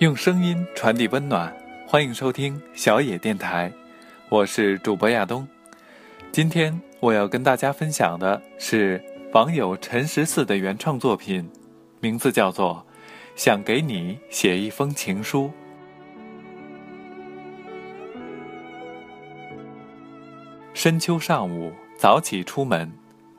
用声音传递温暖，欢迎收听小野电台，我是主播亚东。今天我要跟大家分享的是网友陈十四的原创作品，名字叫做《想给你写一封情书》。深秋上午，早起出门，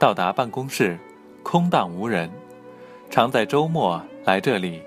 到达办公室，空荡无人。常在周末来这里。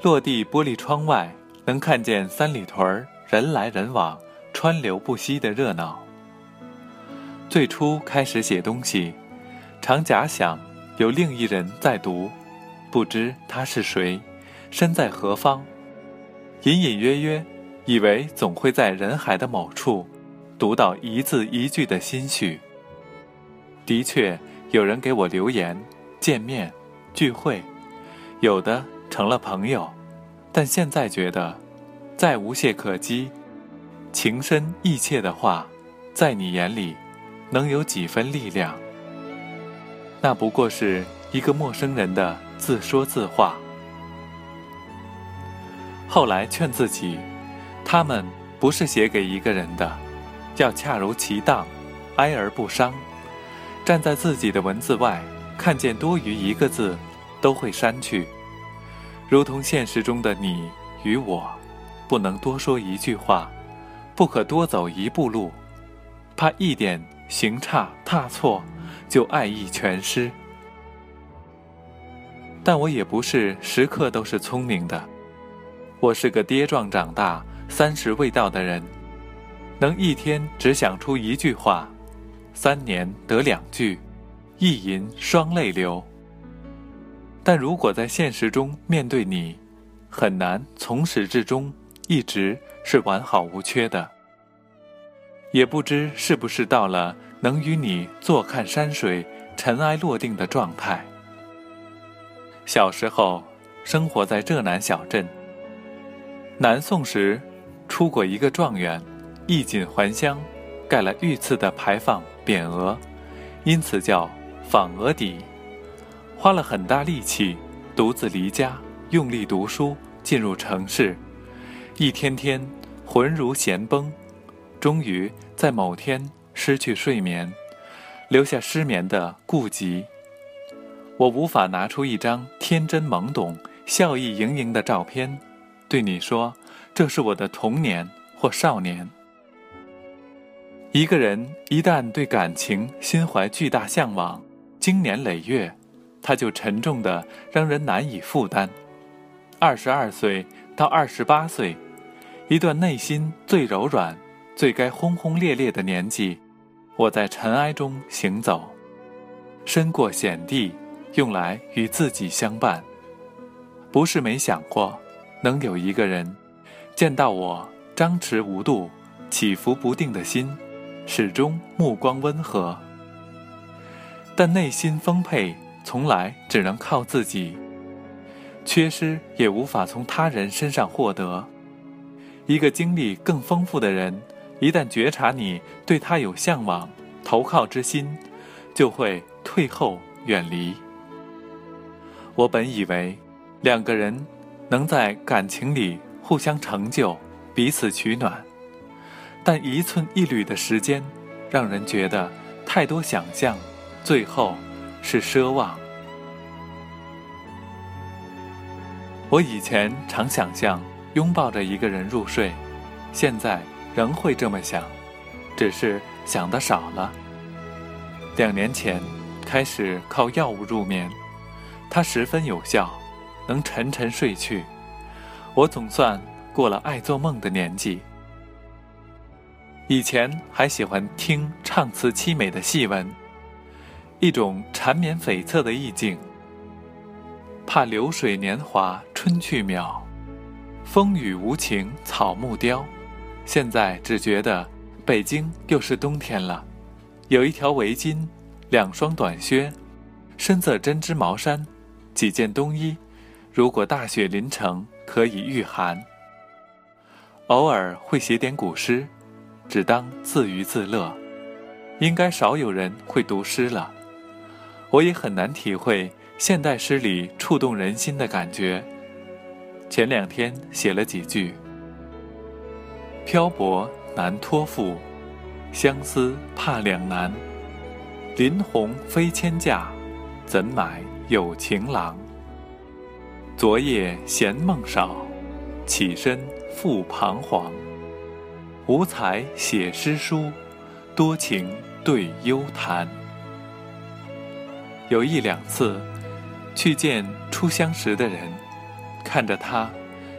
落地玻璃窗外，能看见三里屯儿人来人往、川流不息的热闹。最初开始写东西，常假想有另一人在读，不知他是谁，身在何方。隐隐约约，以为总会在人海的某处，读到一字一句的心绪。的确，有人给我留言，见面，聚会，有的。成了朋友，但现在觉得，再无懈可击，情深意切的话，在你眼里，能有几分力量？那不过是一个陌生人的自说自话。后来劝自己，他们不是写给一个人的，要恰如其当，哀而不伤。站在自己的文字外，看见多余一个字，都会删去。如同现实中的你与我，不能多说一句话，不可多走一步路，怕一点行差踏错，就爱意全失。但我也不是时刻都是聪明的，我是个跌撞长大、三十未到的人，能一天只想出一句话，三年得两句，一吟双泪流。但如果在现实中面对你，很难从始至终一直是完好无缺的。也不知是不是到了能与你坐看山水、尘埃落定的状态。小时候生活在浙南小镇，南宋时出过一个状元，衣锦还乡，盖了御赐的牌坊匾额，因此叫仿额底。花了很大力气，独自离家，用力读书，进入城市，一天天魂如弦崩，终于在某天失去睡眠，留下失眠的痼疾。我无法拿出一张天真懵懂、笑意盈盈的照片，对你说这是我的童年或少年。一个人一旦对感情心怀巨大向往，经年累月。他就沉重的让人难以负担。二十二岁到二十八岁，一段内心最柔软、最该轰轰烈烈的年纪，我在尘埃中行走，身过险地，用来与自己相伴。不是没想过，能有一个人，见到我张弛无度、起伏不定的心，始终目光温和，但内心丰沛。从来只能靠自己，缺失也无法从他人身上获得。一个经历更丰富的人，一旦觉察你对他有向往、投靠之心，就会退后远离。我本以为两个人能在感情里互相成就、彼此取暖，但一寸一缕的时间，让人觉得太多想象，最后。是奢望。我以前常想象拥抱着一个人入睡，现在仍会这么想，只是想的少了。两年前开始靠药物入眠，它十分有效，能沉沉睡去。我总算过了爱做梦的年纪。以前还喜欢听唱词凄美的戏文。一种缠绵悱恻的意境。怕流水年华春去渺，风雨无情草木凋。现在只觉得北京又是冬天了，有一条围巾，两双短靴，深色针织毛衫，几件冬衣。如果大雪临城，可以御寒。偶尔会写点古诗，只当自娱自乐。应该少有人会读诗了。我也很难体会现代诗里触动人心的感觉。前两天写了几句：漂泊难托付，相思怕两难。林红飞千架，怎买有情郎？昨夜闲梦少，起身复彷徨。无才写诗书，多情对幽谈。有一两次，去见初相识的人，看着他，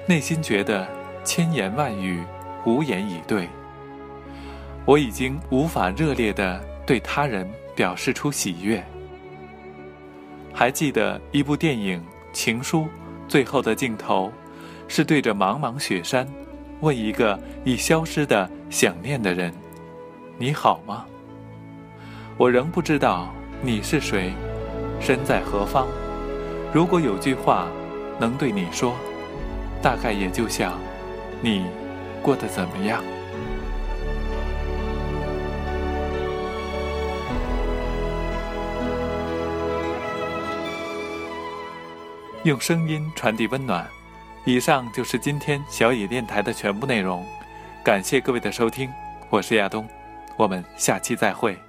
内心觉得千言万语无言以对。我已经无法热烈的对他人。表示出喜悦。还记得一部电影《情书》，最后的镜头是对着茫茫雪山，问一个已消失的想念的人：“你好吗？”我仍不知道你是谁，身在何方。如果有句话能对你说，大概也就像：“你过得怎么样？”用声音传递温暖。以上就是今天小野电台的全部内容，感谢各位的收听，我是亚东，我们下期再会。